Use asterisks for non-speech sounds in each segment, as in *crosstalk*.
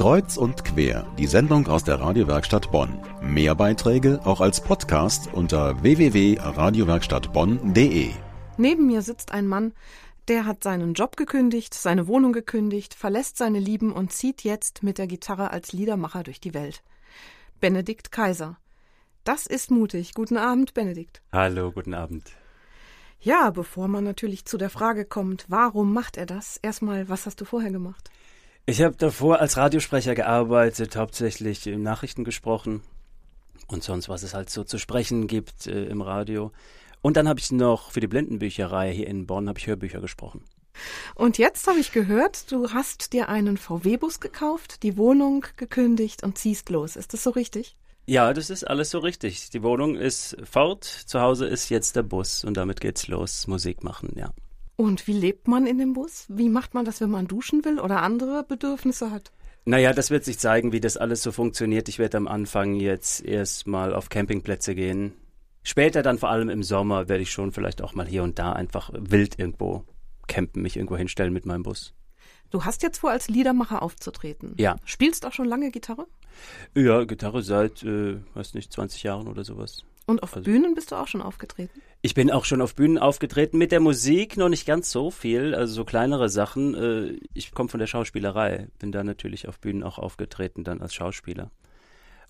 Kreuz und quer, die Sendung aus der Radiowerkstatt Bonn. Mehr Beiträge auch als Podcast unter www.radiowerkstattbonn.de. Neben mir sitzt ein Mann, der hat seinen Job gekündigt, seine Wohnung gekündigt, verlässt seine Lieben und zieht jetzt mit der Gitarre als Liedermacher durch die Welt. Benedikt Kaiser. Das ist mutig. Guten Abend, Benedikt. Hallo, guten Abend. Ja, bevor man natürlich zu der Frage kommt, warum macht er das? Erstmal, was hast du vorher gemacht? Ich habe davor als Radiosprecher gearbeitet, hauptsächlich in Nachrichten gesprochen und sonst, was es halt so zu sprechen gibt äh, im Radio. Und dann habe ich noch für die Blindenbücherei hier in Bonn habe ich Hörbücher gesprochen. Und jetzt habe ich gehört, du hast dir einen VW-Bus gekauft, die Wohnung gekündigt und ziehst los. Ist das so richtig? Ja, das ist alles so richtig. Die Wohnung ist fort, zu Hause ist jetzt der Bus und damit geht's los, Musik machen, ja. Und wie lebt man in dem Bus? Wie macht man das, wenn man duschen will oder andere Bedürfnisse hat? Naja, das wird sich zeigen, wie das alles so funktioniert. Ich werde am Anfang jetzt erstmal auf Campingplätze gehen. Später dann vor allem im Sommer werde ich schon vielleicht auch mal hier und da einfach wild irgendwo campen, mich irgendwo hinstellen mit meinem Bus. Du hast jetzt vor, als Liedermacher aufzutreten. Ja. Spielst auch schon lange Gitarre? Ja, Gitarre seit, äh, weiß nicht, 20 Jahren oder sowas. Und auf also, Bühnen bist du auch schon aufgetreten? Ich bin auch schon auf Bühnen aufgetreten, mit der Musik noch nicht ganz so viel, also so kleinere Sachen. Äh, ich komme von der Schauspielerei, bin da natürlich auf Bühnen auch aufgetreten, dann als Schauspieler.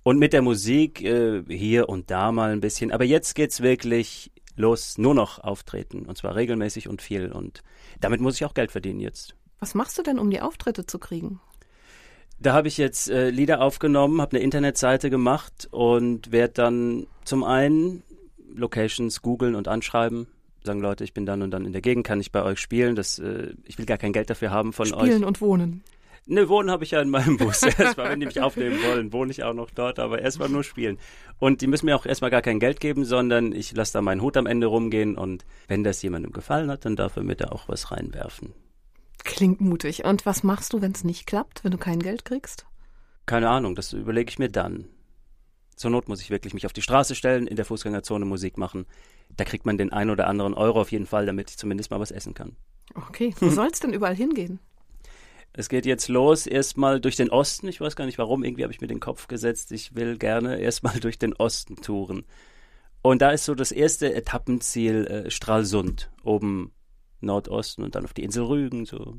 Und mit der Musik äh, hier und da mal ein bisschen, aber jetzt geht's wirklich los, nur noch auftreten und zwar regelmäßig und viel und damit muss ich auch Geld verdienen jetzt. Was machst du denn, um die Auftritte zu kriegen? Da habe ich jetzt äh, Lieder aufgenommen, habe eine Internetseite gemacht und werde dann zum einen Locations googeln und anschreiben. Sagen Leute, ich bin dann und dann in der Gegend, kann ich bei euch spielen? Das, äh, ich will gar kein Geld dafür haben von spielen euch. Spielen und wohnen. Ne, wohnen habe ich ja in meinem Bus. *laughs* erstmal, wenn die mich aufnehmen wollen, wohne ich auch noch dort, aber erstmal nur spielen. Und die müssen mir auch erstmal gar kein Geld geben, sondern ich lasse da meinen Hut am Ende rumgehen und wenn das jemandem gefallen hat, dann darf er mir da auch was reinwerfen. Klingt mutig. Und was machst du, wenn es nicht klappt, wenn du kein Geld kriegst? Keine Ahnung, das überlege ich mir dann. Zur Not muss ich wirklich mich auf die Straße stellen, in der Fußgängerzone Musik machen. Da kriegt man den einen oder anderen Euro auf jeden Fall, damit ich zumindest mal was essen kann. Okay, wo soll es denn überall hingehen? Es geht jetzt los, erstmal durch den Osten. Ich weiß gar nicht warum, irgendwie habe ich mir den Kopf gesetzt, ich will gerne erstmal *laughs* durch den Osten touren. Und da ist so das erste Etappenziel äh, Stralsund, oben Nordosten und dann auf die Insel Rügen. So.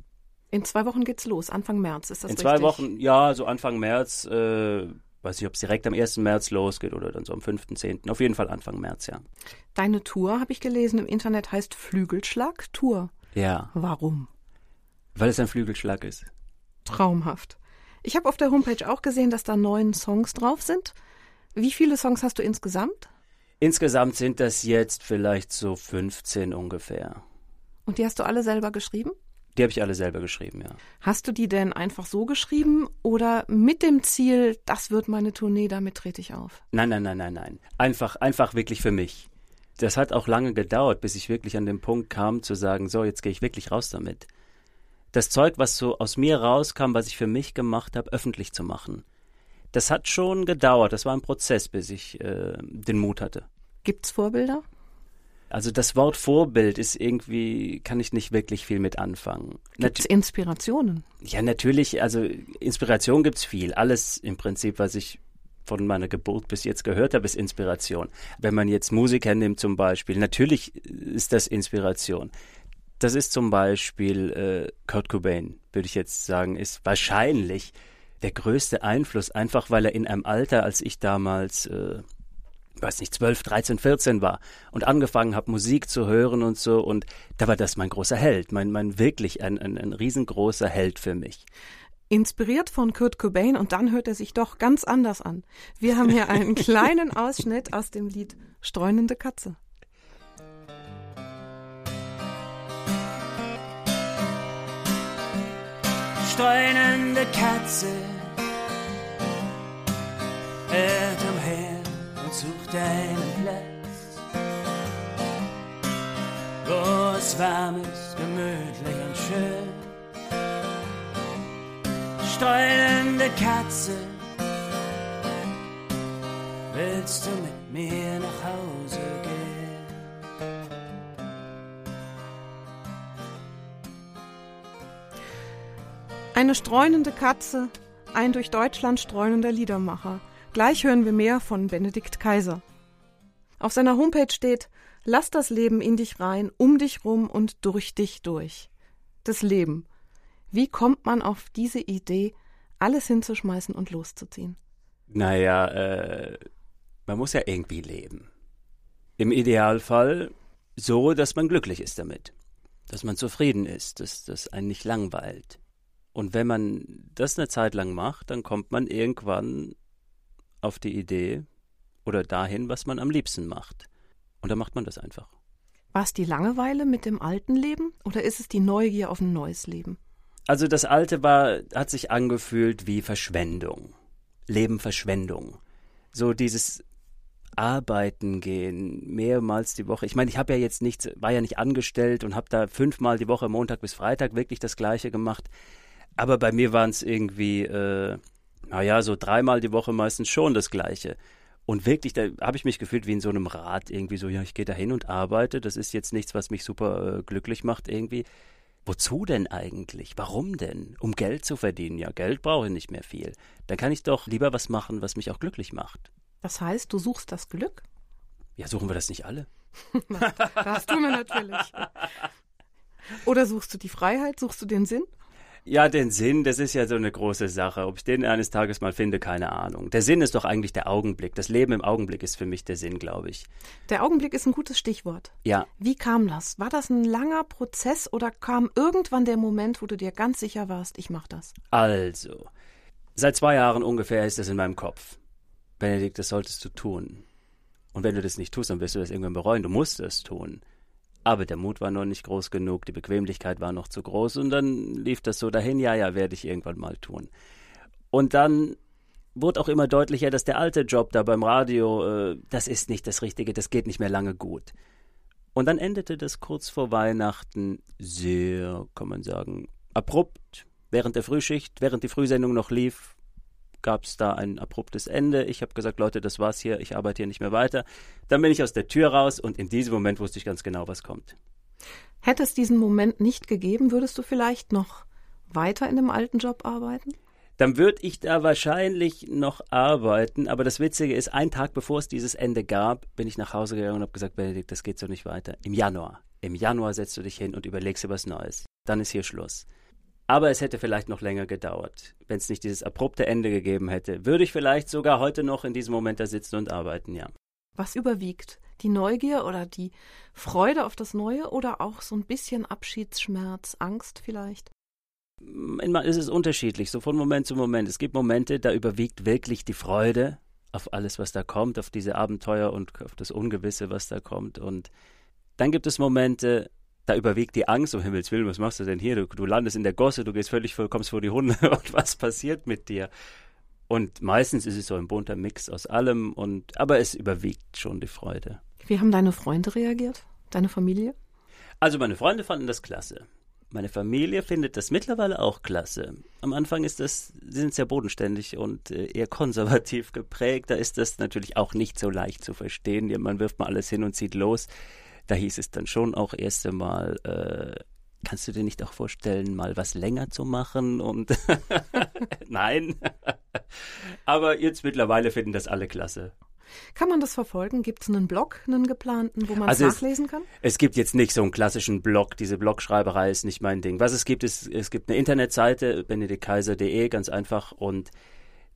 In zwei Wochen geht's los, Anfang März, ist das In richtig? zwei Wochen, ja, so Anfang März. Äh, weiß nicht, ob es direkt am 1. März losgeht oder dann so am 5., 10. Auf jeden Fall Anfang März, ja. Deine Tour, habe ich gelesen, im Internet heißt Flügelschlag Tour. Ja. Warum? Weil es ein Flügelschlag ist. Traumhaft. Ich habe auf der Homepage auch gesehen, dass da neun Songs drauf sind. Wie viele Songs hast du insgesamt? Insgesamt sind das jetzt vielleicht so 15 ungefähr. Und die hast du alle selber geschrieben? Die habe ich alle selber geschrieben, ja. Hast du die denn einfach so geschrieben oder mit dem Ziel, das wird meine Tournee, damit trete ich auf? Nein, nein, nein, nein, nein. Einfach, einfach wirklich für mich. Das hat auch lange gedauert, bis ich wirklich an den Punkt kam zu sagen, so, jetzt gehe ich wirklich raus damit. Das Zeug, was so aus mir rauskam, was ich für mich gemacht habe, öffentlich zu machen. Das hat schon gedauert. Das war ein Prozess, bis ich äh, den Mut hatte. Gibt's Vorbilder? Also das Wort Vorbild ist irgendwie, kann ich nicht wirklich viel mit anfangen. Gibt es Inspirationen? Ja, natürlich, also Inspiration gibt's viel. Alles im Prinzip, was ich von meiner Geburt bis jetzt gehört habe, ist Inspiration. Wenn man jetzt Musiker nimmt zum Beispiel, natürlich ist das Inspiration. Das ist zum Beispiel äh, Kurt Cobain, würde ich jetzt sagen, ist wahrscheinlich der größte Einfluss, einfach weil er in einem Alter, als ich damals äh, weiß nicht, 12, 13, 14 war und angefangen habe, Musik zu hören und so. Und da war das mein großer Held, mein, mein wirklich ein, ein, ein riesengroßer Held für mich. Inspiriert von Kurt Cobain und dann hört er sich doch ganz anders an. Wir haben hier einen *laughs* kleinen Ausschnitt aus dem Lied Streunende Katze. Streunende Katze hört umher such deinen Platz, wo es warm ist, gemütlich und schön. Streunende Katze, willst du mit mir nach Hause gehen? Eine streunende Katze ein durch Deutschland streunender Liedermacher. Gleich hören wir mehr von Benedikt Kaiser. Auf seiner Homepage steht, lass das Leben in dich rein, um dich rum und durch dich durch. Das Leben. Wie kommt man auf diese Idee, alles hinzuschmeißen und loszuziehen? Naja, äh, man muss ja irgendwie leben. Im Idealfall so, dass man glücklich ist damit. Dass man zufrieden ist, dass das einen nicht langweilt. Und wenn man das eine Zeit lang macht, dann kommt man irgendwann auf die Idee oder dahin, was man am liebsten macht. Und dann macht man das einfach. War es die Langeweile mit dem alten Leben oder ist es die Neugier auf ein neues Leben? Also das alte war, hat sich angefühlt wie Verschwendung. Leben Verschwendung. So dieses arbeiten gehen, mehrmals die Woche. Ich meine, ich habe ja jetzt nichts, war ja nicht angestellt und habe da fünfmal die Woche, Montag bis Freitag, wirklich das Gleiche gemacht. Aber bei mir waren es irgendwie, äh, naja, so dreimal die Woche meistens schon das Gleiche. Und wirklich, da habe ich mich gefühlt wie in so einem Rad irgendwie so, ja, ich gehe da hin und arbeite. Das ist jetzt nichts, was mich super äh, glücklich macht irgendwie. Wozu denn eigentlich? Warum denn? Um Geld zu verdienen. Ja, Geld brauche ich nicht mehr viel. Dann kann ich doch lieber was machen, was mich auch glücklich macht. Das heißt, du suchst das Glück? Ja, suchen wir das nicht alle? *laughs* das tun wir natürlich. Oder suchst du die Freiheit? Suchst du den Sinn? Ja, den Sinn, das ist ja so eine große Sache. Ob ich den eines Tages mal finde, keine Ahnung. Der Sinn ist doch eigentlich der Augenblick. Das Leben im Augenblick ist für mich der Sinn, glaube ich. Der Augenblick ist ein gutes Stichwort. Ja. Wie kam das? War das ein langer Prozess oder kam irgendwann der Moment, wo du dir ganz sicher warst, ich mache das? Also, seit zwei Jahren ungefähr ist das in meinem Kopf. Benedikt, das solltest du tun. Und wenn du das nicht tust, dann wirst du das irgendwann bereuen. Du musst es tun. Aber der Mut war noch nicht groß genug, die Bequemlichkeit war noch zu groß und dann lief das so dahin, ja, ja, werde ich irgendwann mal tun. Und dann wurde auch immer deutlicher, dass der alte Job da beim Radio, äh, das ist nicht das Richtige, das geht nicht mehr lange gut. Und dann endete das kurz vor Weihnachten sehr, kann man sagen, abrupt. Während der Frühschicht, während die Frühsendung noch lief, gab es da ein abruptes Ende. Ich habe gesagt, Leute, das war's hier, ich arbeite hier nicht mehr weiter. Dann bin ich aus der Tür raus und in diesem Moment wusste ich ganz genau, was kommt. Hätte es diesen Moment nicht gegeben, würdest du vielleicht noch weiter in dem alten Job arbeiten? Dann würde ich da wahrscheinlich noch arbeiten. Aber das Witzige ist, einen Tag bevor es dieses Ende gab, bin ich nach Hause gegangen und habe gesagt, Benedikt, das geht so nicht weiter. Im Januar. Im Januar setzt du dich hin und überlegst dir was Neues. Dann ist hier Schluss. Aber es hätte vielleicht noch länger gedauert. Wenn es nicht dieses abrupte Ende gegeben hätte, würde ich vielleicht sogar heute noch in diesem Moment da sitzen und arbeiten, ja. Was überwiegt? Die Neugier oder die Freude auf das Neue oder auch so ein bisschen Abschiedsschmerz, Angst vielleicht? Manchmal ist es unterschiedlich, so von Moment zu Moment. Es gibt Momente, da überwiegt wirklich die Freude auf alles, was da kommt, auf diese Abenteuer und auf das Ungewisse, was da kommt. Und dann gibt es Momente, da überwiegt die Angst, um Himmels Willen, was machst du denn hier? Du, du landest in der Gosse, du gehst völlig kommst vor die Hunde *laughs* und was passiert mit dir? Und meistens ist es so ein bunter Mix aus allem und aber es überwiegt schon die Freude. Wie haben deine Freunde reagiert? Deine Familie? Also meine Freunde fanden das klasse. Meine Familie findet das mittlerweile auch klasse. Am Anfang ist das, sie sind sehr bodenständig und äh, eher *laughs* konservativ geprägt. Da ist das natürlich auch nicht so leicht zu verstehen. Man wirft mal alles hin und zieht los da hieß es dann schon auch erst einmal, äh, kannst du dir nicht auch vorstellen, mal was länger zu machen? Und *laughs* nein. Aber jetzt mittlerweile finden das alle klasse. Kann man das verfolgen? Gibt es einen Blog, einen geplanten, wo man also es nachlesen kann? Es gibt jetzt nicht so einen klassischen Blog. Diese Blogschreiberei ist nicht mein Ding. Was es gibt, ist, es gibt eine Internetseite, benediktkaiser.de, ganz einfach. Und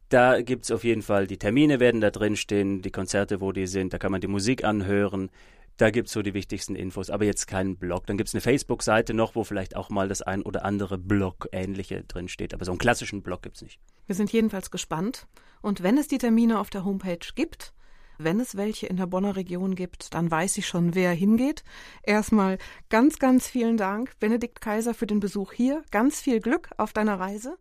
da gibt es auf jeden Fall, die Termine werden da drin stehen, die Konzerte, wo die sind. Da kann man die Musik anhören. Da gibt es so die wichtigsten Infos, aber jetzt keinen Blog. Dann gibt es eine Facebook-Seite noch, wo vielleicht auch mal das ein oder andere Blog-ähnliche drin steht. Aber so einen klassischen Blog gibt es nicht. Wir sind jedenfalls gespannt. Und wenn es die Termine auf der Homepage gibt, wenn es welche in der Bonner Region gibt, dann weiß ich schon, wer hingeht. Erstmal ganz, ganz vielen Dank, Benedikt Kaiser, für den Besuch hier. Ganz viel Glück auf deiner Reise.